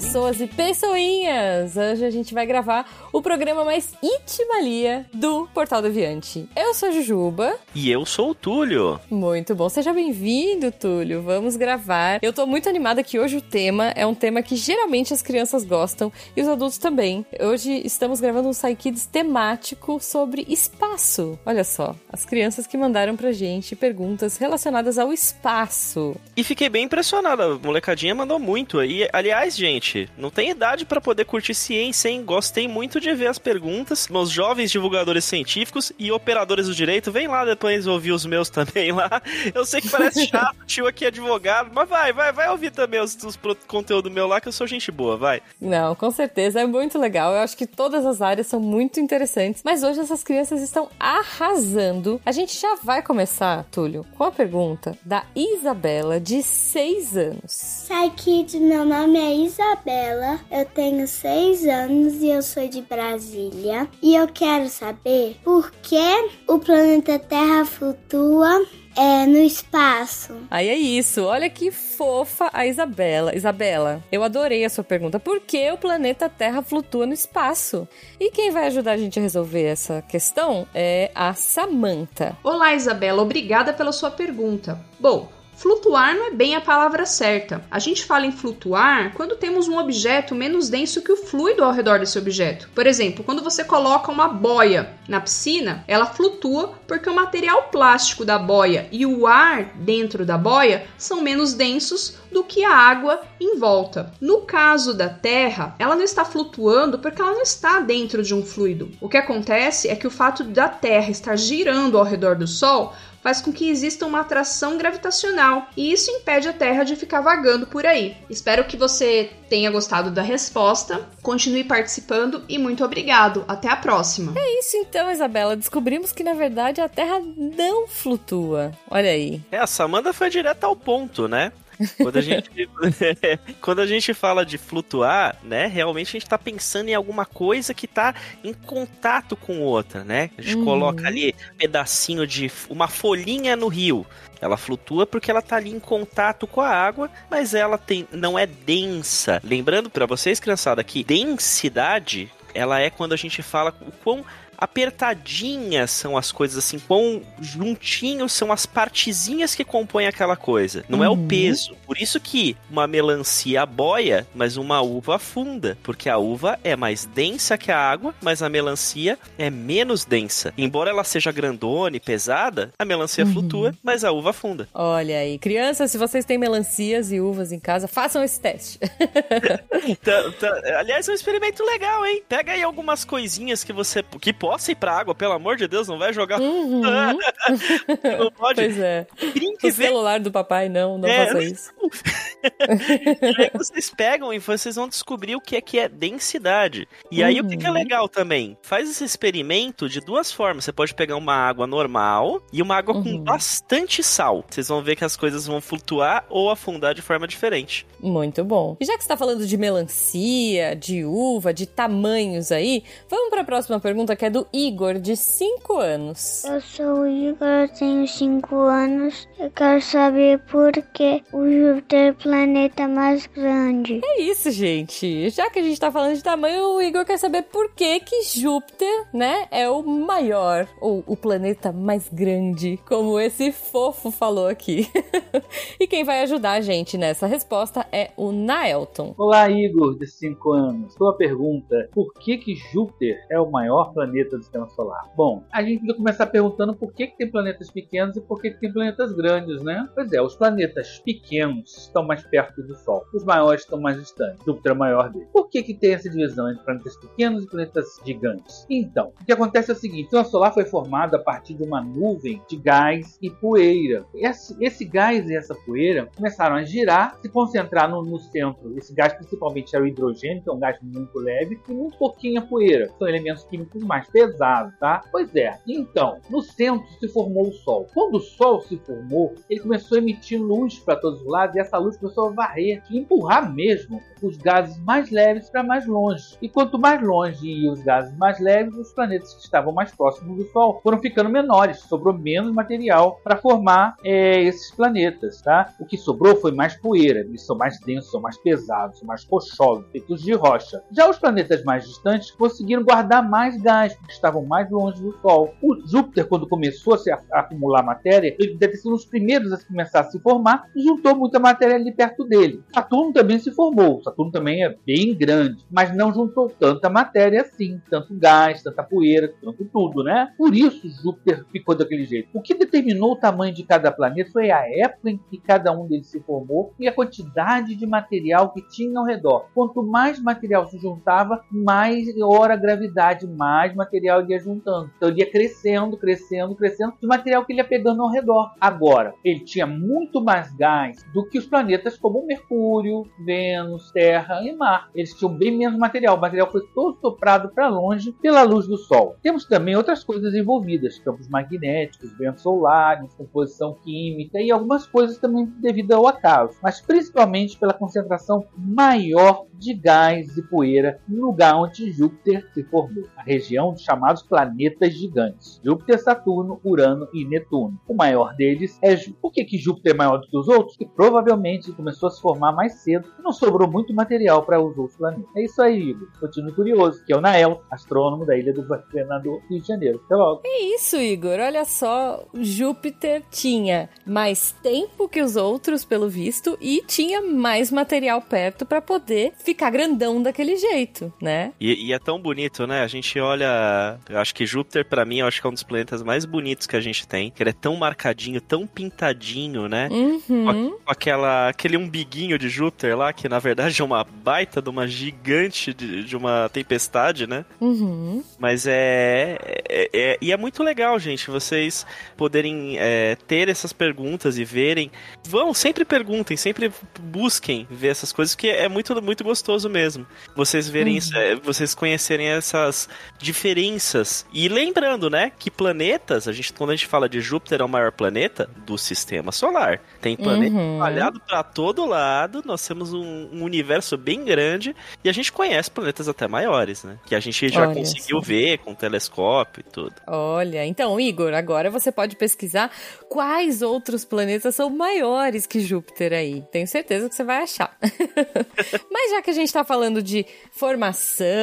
pessoas e pessoinhas! Hoje a gente vai gravar o programa mais itimalia do Portal do Aviante. Eu sou a Jujuba. E eu sou o Túlio. Muito bom, seja bem-vindo, Túlio. Vamos gravar. Eu tô muito animada que hoje o tema é um tema que geralmente as crianças gostam e os adultos também. Hoje estamos gravando um Psykids temático sobre espaço. Olha só, as crianças que mandaram pra gente perguntas relacionadas ao espaço. E fiquei bem impressionada, a molecadinha mandou muito. E, aliás, gente, não tem idade para poder curtir ciência, hein? Gostei muito de ver as perguntas. Meus jovens divulgadores científicos e operadores do direito, vem lá depois ouvir os meus também lá. Eu sei que parece chato, tio aqui é advogado, mas vai, vai, vai ouvir também os, os conteúdo meu lá, que eu sou gente boa, vai. Não, com certeza, é muito legal. Eu acho que todas as áreas são muito interessantes, mas hoje essas crianças estão arrasando. A gente já vai começar, Túlio, com a pergunta da Isabela, de 6 anos. Sai, Kids, meu nome é Isabela, eu tenho 6 anos e eu sou de Brasília. E eu quero saber por que o planeta Terra flutua é, no espaço. Aí é isso. Olha que fofa a Isabela. Isabela, eu adorei a sua pergunta. Por que o planeta Terra flutua no espaço? E quem vai ajudar a gente a resolver essa questão é a Samantha. Olá, Isabela. Obrigada pela sua pergunta. Bom, Flutuar não é bem a palavra certa. A gente fala em flutuar quando temos um objeto menos denso que o fluido ao redor desse objeto. Por exemplo, quando você coloca uma boia na piscina, ela flutua porque o material plástico da boia e o ar dentro da boia são menos densos do que a água em volta. No caso da Terra, ela não está flutuando porque ela não está dentro de um fluido. O que acontece é que o fato da Terra estar girando ao redor do Sol faz com que exista uma atração gravitacional e isso impede a Terra de ficar vagando por aí. Espero que você tenha gostado da resposta, continue participando e muito obrigado. Até a próxima. É isso então, Isabela. Descobrimos que na verdade a Terra não flutua. Olha aí. É, a Samanda foi direto ao ponto, né? Quando a gente, quando a gente fala de flutuar, né, realmente a gente está pensando em alguma coisa que está em contato com outra, né? A gente uhum. coloca ali um pedacinho de uma folhinha no rio. Ela flutua porque ela está ali em contato com a água, mas ela tem, não é densa. Lembrando para vocês, criançada, que densidade ela é quando a gente fala o quão apertadinhas são as coisas, assim, quão juntinhos são as partezinhas que compõem aquela coisa. Não uhum. é o uhum. peso. Por isso que uma melancia boia, mas uma uva afunda. Porque a uva é mais densa que a água, mas a melancia é menos densa. Embora ela seja grandona e pesada, a melancia uhum. flutua, mas a uva afunda. Olha aí, crianças, se vocês têm melancias e uvas em casa, façam esse teste. tá, tá, aliás, é um experimento legal, hein? Pega aí algumas coisinhas que você que possa ir pra água, pelo amor de Deus, não vai jogar. Uhum. não pode. Pois é. O celular do papai, não, não é, faça isso. e aí vocês pegam e vocês vão descobrir o que é que é densidade. E aí uhum. o que, que é uhum. legal também? Faz esse experimento de duas formas. Você pode pegar uma água normal e uma água uhum. com bastante sal. Vocês vão ver que as coisas vão flutuar ou afundar de forma diferente. Muito bom. E já que você tá falando de melancia, de uva, de aí, vamos para a próxima pergunta que é do Igor, de 5 anos. Eu sou o Igor, tenho 5 anos. Eu quero saber por que o Júpiter é o planeta mais grande. É isso, gente. Já que a gente tá falando de tamanho, o Igor quer saber por que que Júpiter, né, é o maior, ou o planeta mais grande, como esse fofo falou aqui. e quem vai ajudar a gente nessa resposta é o Naelton. Olá, Igor, de 5 anos. Sua pergunta, por que que Júpiter é o maior planeta do sistema solar? Bom, a gente vai começar perguntando por que, que tem planetas pequenos e por que, que tem planetas grandes, né? Pois é, os planetas pequenos estão mais perto do Sol, os maiores estão mais distantes. Júpiter é maior dele. Por que, que tem essa divisão entre planetas pequenos e planetas gigantes? Então, o que acontece é o seguinte: o sistema solar foi formado a partir de uma nuvem de gás e poeira. Esse, esse gás e essa poeira começaram a girar, se concentrar no, no centro. Esse gás principalmente é o hidrogênio, que é um gás muito leve, e muito a poeira. São elementos químicos mais pesados pesado, tá? Pois é. Então, no centro se formou o Sol. Quando o Sol se formou, ele começou a emitir luz para todos os lados e essa luz começou a varrer empurrar mesmo os gases mais leves para mais longe. E quanto mais longe iam os gases mais leves, os planetas que estavam mais próximos do Sol foram ficando menores, sobrou menos material para formar é, esses planetas, tá? O que sobrou foi mais poeira, eles são mais densos, são mais pesados, são mais rochosos, feitos de rocha. Já os planetas mais distantes conseguiram guardar mais gás, porque estavam mais longe do Sol. O Júpiter, quando começou a se acumular matéria, ele deve ser um dos primeiros a começar a se formar e juntou muita matéria ali perto dele. Saturno também se formou. Saturno também é bem grande, mas não juntou tanta matéria assim, tanto gás, tanta poeira, tanto tudo, né? Por isso Júpiter ficou daquele jeito. O que determinou o tamanho de cada planeta foi a época em que cada um deles se formou e a quantidade de material que tinha ao redor. Quanto mais material se juntava, mais hora a gravidade, mais material ele ia juntando. Então ele ia crescendo, crescendo, crescendo de material que ele ia pegando ao redor. Agora, ele tinha muito mais gás do que os planetas como Mercúrio, Vênus, Terra e Mar. Eles tinham bem menos material. O material foi todo soprado para longe pela luz do Sol. Temos também outras coisas envolvidas, campos magnéticos, ventos solares, composição química e algumas coisas também devido ao acaso, mas principalmente pela concentração maior de gás e poeira no lugar onde Júpiter se formou, a região dos chamados planetas gigantes, Júpiter, Saturno, Urano e Netuno. O maior deles é Júpiter. Por que, que Júpiter é maior do que os outros? Porque provavelmente começou a se formar mais cedo e não sobrou muito material para os outros planetas. É isso aí, Igor. Continue curioso, que é o Nael, astrônomo da ilha do governador Rio de Janeiro. Até logo. É isso, Igor. Olha só, Júpiter tinha mais tempo que os outros, pelo visto, e tinha mais material perto para poder ficar grandão daquele jeito, né? E, e, é tão bonito, né? A gente olha. Eu acho que Júpiter, para mim, eu acho que é um dos planetas mais bonitos que a gente tem. Que ele é tão marcadinho, tão pintadinho, né? Uhum. Com, aquela, aquele umbiguinho de Júpiter lá, que na verdade é uma baita de uma gigante de, de uma tempestade, né? Uhum. Mas é, é, é, E é muito legal, gente, vocês poderem é, ter essas perguntas e verem. Vão, sempre perguntem, sempre busquem ver essas coisas, que é muito, muito gostoso mesmo. Vocês verem, uhum. É, vocês conhecerem essas diferenças. E lembrando, né, que planetas, a gente, quando a gente fala de Júpiter, é o maior planeta do sistema solar. Tem planeta uhum. espalhado para todo lado, nós temos um, um, universo bem grande e a gente conhece planetas até maiores, né? Que a gente já Olha conseguiu só. ver com telescópio e tudo. Olha, então, Igor, agora você pode pesquisar quais outros planetas são maiores que Júpiter aí. Tenho certeza que você vai achar. Mas já que a gente está falando de formação,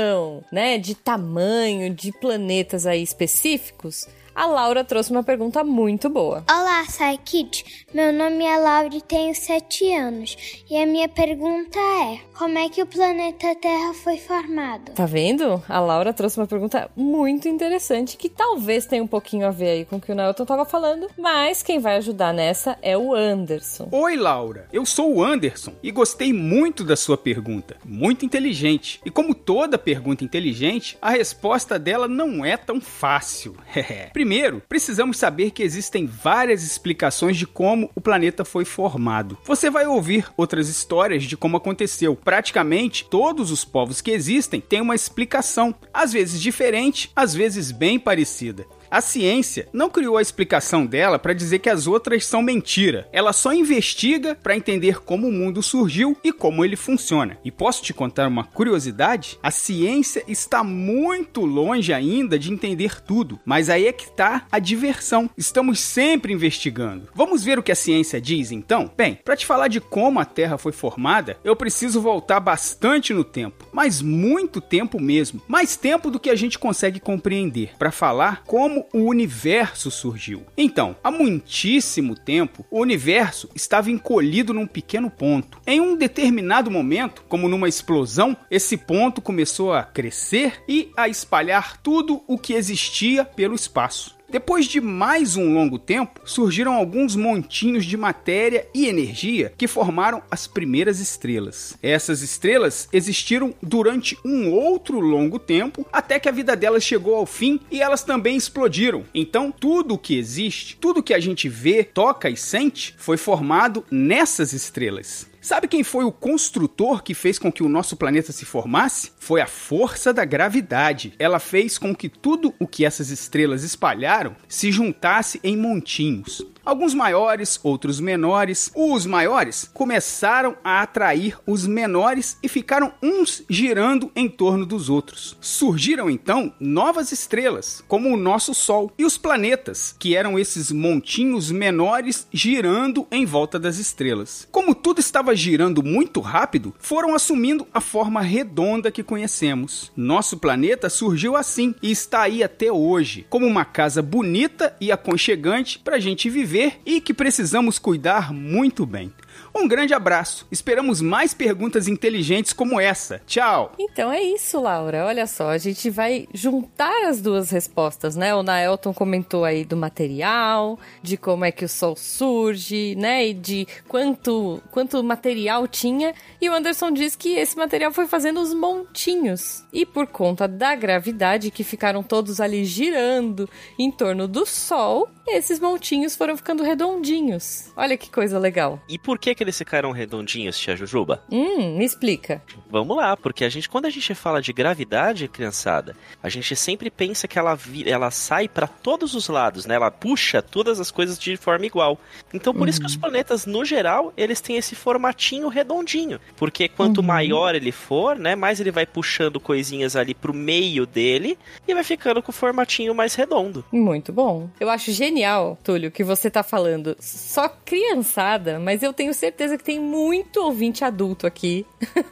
né, de tamanho, de planetas aí específicos, a Laura trouxe uma pergunta muito boa. Olá, Saikid. Meu nome é Laura e tenho 7 anos. E a minha pergunta é: como é que o planeta Terra foi formado? Tá vendo? A Laura trouxe uma pergunta muito interessante que talvez tenha um pouquinho a ver aí com o que o Nelton tava falando, mas quem vai ajudar nessa é o Anderson. Oi, Laura. Eu sou o Anderson e gostei muito da sua pergunta. Muito inteligente. E como toda pergunta inteligente, a resposta dela não é tão fácil. Primeiro, precisamos saber que existem várias explicações de como o planeta foi formado. Você vai ouvir outras histórias de como aconteceu. Praticamente todos os povos que existem têm uma explicação, às vezes diferente, às vezes bem parecida. A ciência não criou a explicação dela para dizer que as outras são mentira. Ela só investiga para entender como o mundo surgiu e como ele funciona. E posso te contar uma curiosidade? A ciência está muito longe ainda de entender tudo, mas aí é que está a diversão. Estamos sempre investigando. Vamos ver o que a ciência diz então? Bem, para te falar de como a Terra foi formada, eu preciso voltar bastante no tempo, mas muito tempo mesmo, mais tempo do que a gente consegue compreender, para falar como como o universo surgiu. Então, há muitíssimo tempo, o universo estava encolhido num pequeno ponto. Em um determinado momento, como numa explosão, esse ponto começou a crescer e a espalhar tudo o que existia pelo espaço. Depois de mais um longo tempo, surgiram alguns montinhos de matéria e energia que formaram as primeiras estrelas. Essas estrelas existiram durante um outro longo tempo até que a vida delas chegou ao fim e elas também explodiram. Então, tudo o que existe, tudo que a gente vê, toca e sente, foi formado nessas estrelas. Sabe quem foi o construtor que fez com que o nosso planeta se formasse? Foi a força da gravidade. Ela fez com que tudo o que essas estrelas espalharam se juntasse em montinhos. Alguns maiores, outros menores. Os maiores começaram a atrair os menores e ficaram uns girando em torno dos outros. Surgiram então novas estrelas, como o nosso Sol, e os planetas, que eram esses montinhos menores girando em volta das estrelas. Como tudo estava girando muito rápido, foram assumindo a forma redonda que conhecemos. Nosso planeta surgiu assim e está aí até hoje, como uma casa bonita e aconchegante para a gente viver viver e que precisamos cuidar muito bem. Um grande abraço. Esperamos mais perguntas inteligentes como essa. Tchau. Então é isso, Laura. Olha só, a gente vai juntar as duas respostas, né? O Naelton comentou aí do material, de como é que o sol surge, né? E de quanto quanto material tinha. E o Anderson diz que esse material foi fazendo os montinhos. E por conta da gravidade que ficaram todos ali girando em torno do sol, esses montinhos foram ficando redondinhos. Olha que coisa legal. E por que que eles ficaram redondinhos, tia Jujuba? Hum, me explica. Vamos lá, porque a gente, quando a gente fala de gravidade, criançada, a gente sempre pensa que ela, vi, ela sai para todos os lados, né? Ela puxa todas as coisas de forma igual. Então, por uhum. isso que os uhum. planetas, no geral, eles têm esse formatinho redondinho. Porque quanto uhum. maior ele for, né, mais ele vai puxando coisinhas ali pro meio dele e vai ficando com o formatinho mais redondo. Muito bom. Eu acho genial, Túlio, que você tá falando só criançada, mas eu tenho certeza que tem muito ouvinte adulto aqui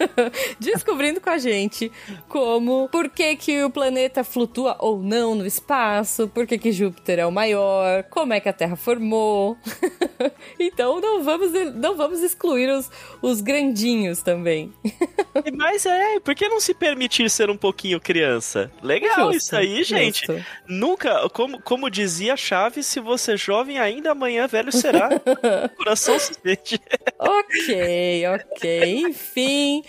descobrindo com a gente como, por que que o planeta flutua ou não no espaço, por que que Júpiter é o maior, como é que a Terra formou. então não vamos, não vamos excluir os, os grandinhos também. Mas é, por que não se permitir ser um pouquinho criança? Legal justo, isso aí, gente. Justo. Nunca, como, como dizia Chaves, se você é jovem ainda, amanhã velho será. Coração se sente ok, ok. Enfim.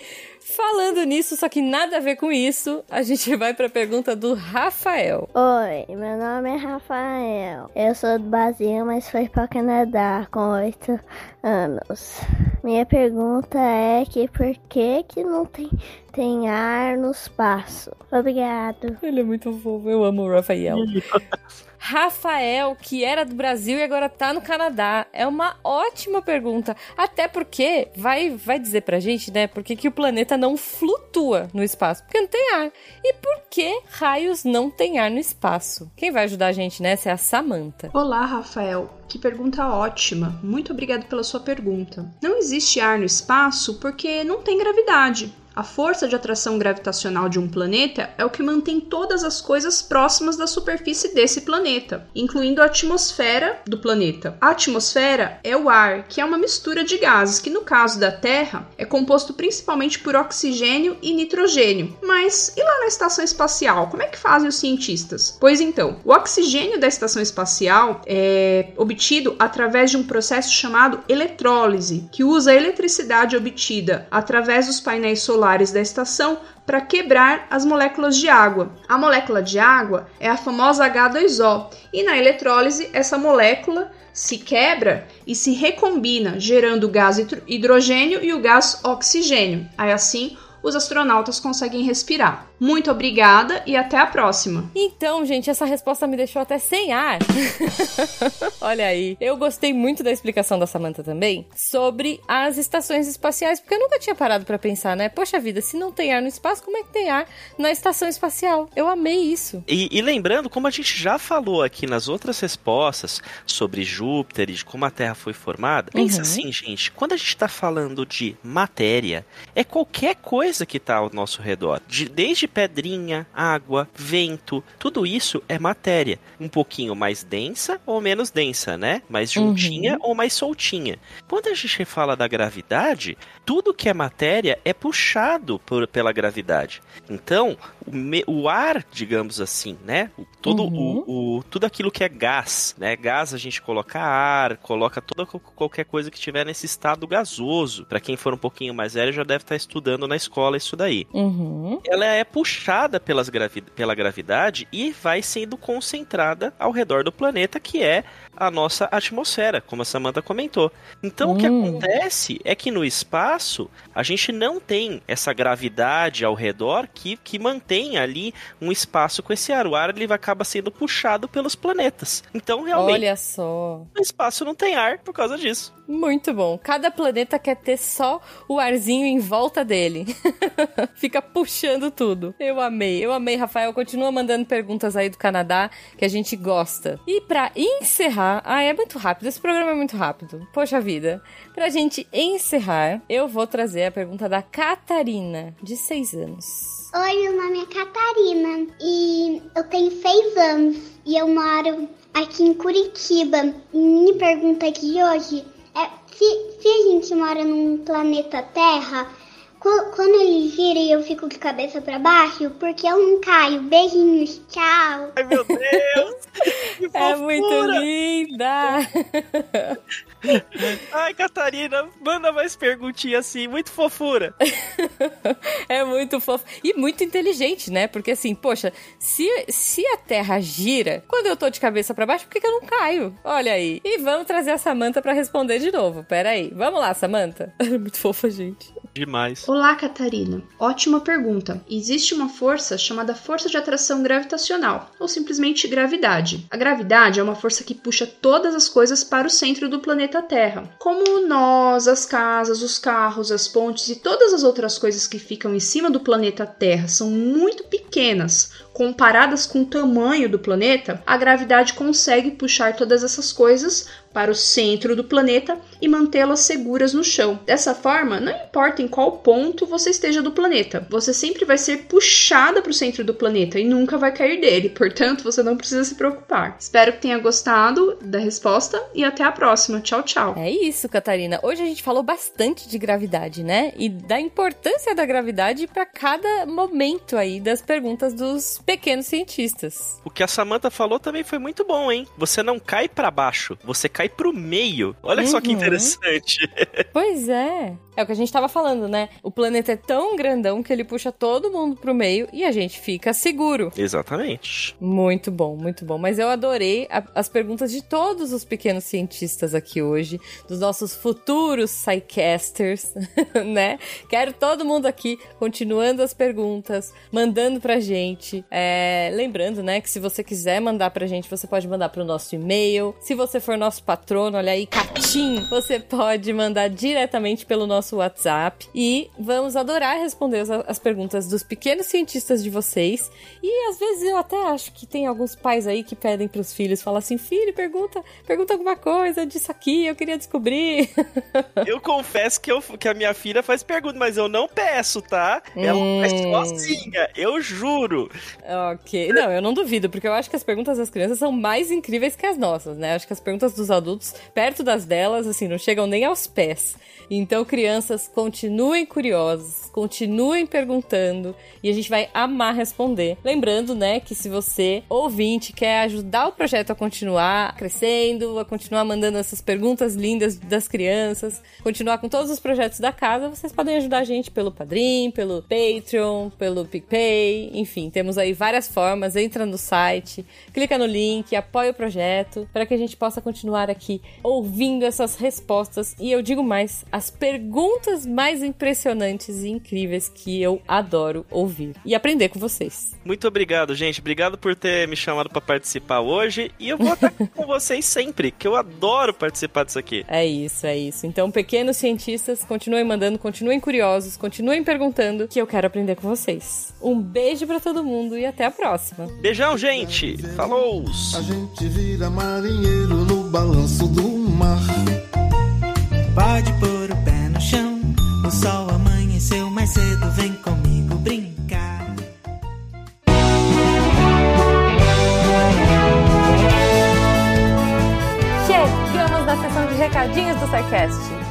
Falando nisso, só que nada a ver com isso, a gente vai para a pergunta do Rafael. Oi, meu nome é Rafael. Eu sou do Brasil, mas fui para o Canadá com oito anos. Minha pergunta é que por que que não tem, tem ar no espaço? Obrigado. Ele é muito fofo, eu amo o Rafael. Rafael, que era do Brasil e agora tá no Canadá? É uma ótima pergunta. Até porque vai, vai dizer pra gente, né, por que, o planeta não flutua no espaço? Porque não tem ar. E por que raios não tem ar no espaço? Quem vai ajudar a gente nessa é a Samantha. Olá, Rafael. Que pergunta ótima. Muito obrigado pela sua pergunta. Não existe ar no espaço porque não tem gravidade. A força de atração gravitacional de um planeta é o que mantém todas as coisas próximas da superfície desse planeta, incluindo a atmosfera do planeta. A atmosfera é o ar, que é uma mistura de gases, que no caso da Terra é composto principalmente por oxigênio e nitrogênio. Mas e lá na estação espacial? Como é que fazem os cientistas? Pois então, o oxigênio da estação espacial é obtido através de um processo chamado eletrólise, que usa a eletricidade obtida através dos painéis solares da estação para quebrar as moléculas de água. A molécula de água é a famosa H2O, e na eletrólise essa molécula se quebra e se recombina, gerando o gás hidrogênio e o gás oxigênio. Aí assim os astronautas conseguem respirar. Muito obrigada e até a próxima. Então, gente, essa resposta me deixou até sem ar. Olha aí. Eu gostei muito da explicação da Samantha também sobre as estações espaciais, porque eu nunca tinha parado para pensar, né? Poxa vida, se não tem ar no espaço, como é que tem ar na estação espacial? Eu amei isso. E, e lembrando, como a gente já falou aqui nas outras respostas sobre Júpiter e de como a Terra foi formada, pensa uhum. assim, gente, quando a gente está falando de matéria, é qualquer coisa que está ao nosso redor. De, desde pedrinha, água, vento, tudo isso é matéria. Um pouquinho mais densa ou menos densa, né? Mais juntinha uhum. ou mais soltinha. Quando a gente fala da gravidade, tudo que é matéria é puxado por, pela gravidade. Então, o, me, o ar, digamos assim, né? Todo uhum. o, o, tudo aquilo que é gás, né? Gás a gente coloca ar, coloca toda qualquer coisa que tiver nesse estado gasoso. Para quem for um pouquinho mais velho já deve estar estudando na escola escola isso daí. Uhum. Ela é puxada pelas gravi pela gravidade e vai sendo concentrada ao redor do planeta, que é a nossa atmosfera, como a Samantha comentou. Então, o que Hum. acontece é que no espaço a gente não tem essa gravidade ao redor que, que mantém ali um espaço com esse ar. O ar ele acaba sendo puxado pelos planetas. Então, realmente, Olha só. o espaço não tem ar por causa disso. Muito bom. Cada planeta quer ter só o arzinho em volta dele. Fica puxando tudo. Eu amei, eu amei, Rafael. Continua mandando perguntas aí do Canadá que a gente gosta. E pra encerrar, ah, é muito rápido. Esse programa é muito rápido. Poxa vida. Pra gente encerrar, eu vou trazer a pergunta da Catarina, de 6 anos. Oi, meu nome é Catarina e eu tenho seis anos e eu moro aqui em Curitiba. E minha pergunta aqui hoje é se, se a gente mora num planeta Terra, quando ele gira e eu fico de cabeça pra baixo, porque eu não caio. Beijinhos, tchau. Ai, meu Deus! Que É muito linda! Ai, Catarina, manda mais perguntinha assim, muito fofura. É muito fofo. E muito inteligente, né? Porque assim, poxa, se, se a Terra gira, quando eu tô de cabeça pra baixo, por que, que eu não caio? Olha aí. E vamos trazer a Samantha pra responder de novo. Pera aí. Vamos lá, Samantha. muito fofa, gente. Demais. Olá, Catarina. Ótima pergunta. Existe uma força chamada força de atração gravitacional, ou simplesmente gravidade. A gravidade é uma força que puxa todas as coisas para o centro do planeta Terra, como nós, as casas, os carros, as pontes e todas as outras coisas que ficam em cima do planeta Terra são muito pequenas. Comparadas com o tamanho do planeta, a gravidade consegue puxar todas essas coisas para o centro do planeta e mantê-las seguras no chão. Dessa forma, não importa em qual ponto você esteja do planeta, você sempre vai ser puxada para o centro do planeta e nunca vai cair dele, portanto, você não precisa se preocupar. Espero que tenha gostado da resposta e até a próxima. Tchau, tchau. É isso, Catarina. Hoje a gente falou bastante de gravidade, né? E da importância da gravidade pra cada momento aí das perguntas dos pequenos cientistas. O que a Samantha falou também foi muito bom, hein? Você não cai pra baixo, você cai pro meio. Olha só que Uhum. interessante. Pois é. É o que a gente tava falando, né? O planeta é tão grandão que ele puxa todo mundo pro meio e a gente fica seguro. Exatamente. Muito bom, muito bom. Mas eu adorei a- as perguntas de todos os pequenos cientistas aqui hoje, dos nossos futuros Psycasters, né? Quero todo mundo aqui continuando as perguntas, mandando pra gente. É, lembrando, né, que se você quiser mandar pra gente, você pode mandar pro nosso e-mail. Se você for nosso patrono, olha aí, Catim, você pode mandar diretamente pelo nosso WhatsApp. E vamos adorar responder as, as perguntas dos pequenos cientistas de vocês. E às vezes eu até acho que tem alguns pais aí que pedem pros filhos, falam assim, filho, pergunta, pergunta alguma coisa disso aqui, eu queria descobrir. Eu confesso que, eu, que a minha filha faz pergunta, mas eu não peço, tá? Ela Hum. faz sozinha, eu juro. ok. Não, eu não duvido, porque eu acho que as perguntas das crianças são mais incríveis que as nossas, né? Acho que as perguntas dos adultos, perto das delas, assim, não chegam nem aos pés. Então, crianças, continuem curiosas, continuem perguntando e a gente vai amar responder. Lembrando, né, que se você, ouvinte, quer ajudar o projeto a continuar crescendo, a continuar mandando essas perguntas lindas das crianças, continuar com todos os projetos da casa, vocês podem ajudar a gente pelo Padrim, pelo Patreon, pelo PicPay, enfim, temos aí várias formas. Entra no site, clica no link, apoia o projeto para que a gente possa continuar aqui ouvindo essas respostas e eu digo mais, as perguntas mais impressionantes e incríveis que eu adoro ouvir e aprender com vocês. Muito obrigado, gente. Obrigado por ter me chamado pra participar hoje. E eu vou estar com vocês sempre, que eu adoro participar disso aqui. É isso, é isso. Então, pequenos cientistas, continuem mandando, continuem curiosos, continuem perguntando, que eu quero aprender com vocês. Um beijo pra todo mundo e até a próxima. Beijão, gente. Falou! A gente vira marinheiro no balanço do mar. Pode pôr o pé no chão. O sol amanheceu mais cedo, vem comigo brincar. Chegamos na sessão de recadinhos do SciCast.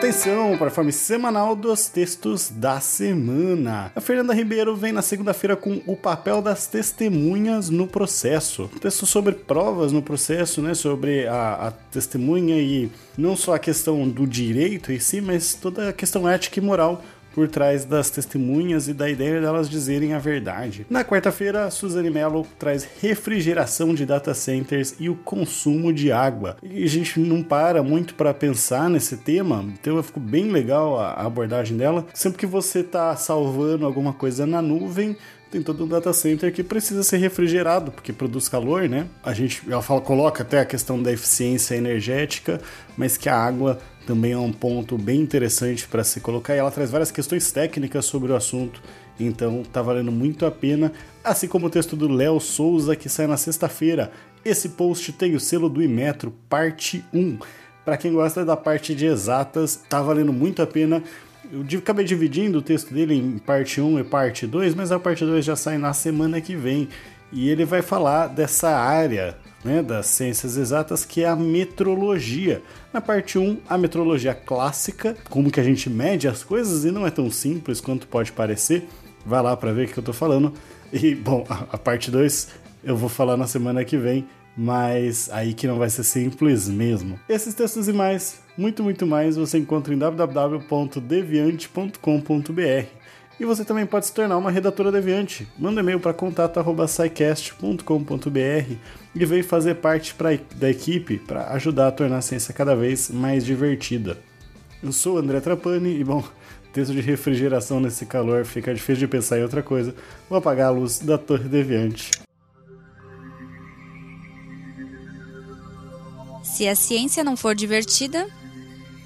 Atenção para a forma semanal dos textos da semana. A Fernanda Ribeiro vem na segunda-feira com o papel das testemunhas no processo. Texto sobre provas no processo, né? Sobre a, a testemunha e não só a questão do direito em si, mas toda a questão ética e moral por trás das testemunhas e da ideia delas dizerem a verdade. Na quarta-feira, Suzane Mello traz refrigeração de data centers e o consumo de água. E a gente não para muito para pensar nesse tema, então ficou bem legal a abordagem dela. Sempre que você está salvando alguma coisa na nuvem, tem todo um data center que precisa ser refrigerado, porque produz calor, né? A gente, ela fala, coloca até a questão da eficiência energética, mas que a água também é um ponto bem interessante para se colocar. E ela traz várias questões técnicas sobre o assunto, então tá valendo muito a pena. Assim como o texto do Léo Souza, que sai na sexta-feira. Esse post tem o selo do Imetro, parte 1. Para quem gosta da parte de exatas, tá valendo muito a pena. Eu acabei dividindo o texto dele em parte 1 e parte 2, mas a parte 2 já sai na semana que vem. E ele vai falar dessa área né, das ciências exatas, que é a metrologia. Na parte 1, a metrologia clássica, como que a gente mede as coisas, e não é tão simples quanto pode parecer. Vai lá para ver o que eu tô falando. E, bom, a, a parte 2 eu vou falar na semana que vem, mas aí que não vai ser simples mesmo. Esses textos e mais, muito, muito mais, você encontra em www.deviante.com.br. E você também pode se tornar uma redatora deviante. Manda e-mail para contato@scicast.com.br e vem fazer parte pra, da equipe para ajudar a tornar a ciência cada vez mais divertida. Eu sou André Trapani e, bom, texto de refrigeração nesse calor fica difícil de pensar em outra coisa. Vou apagar a luz da Torre Deviante. Se a ciência não for divertida,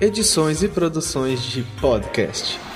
Edições e Produções de Podcast.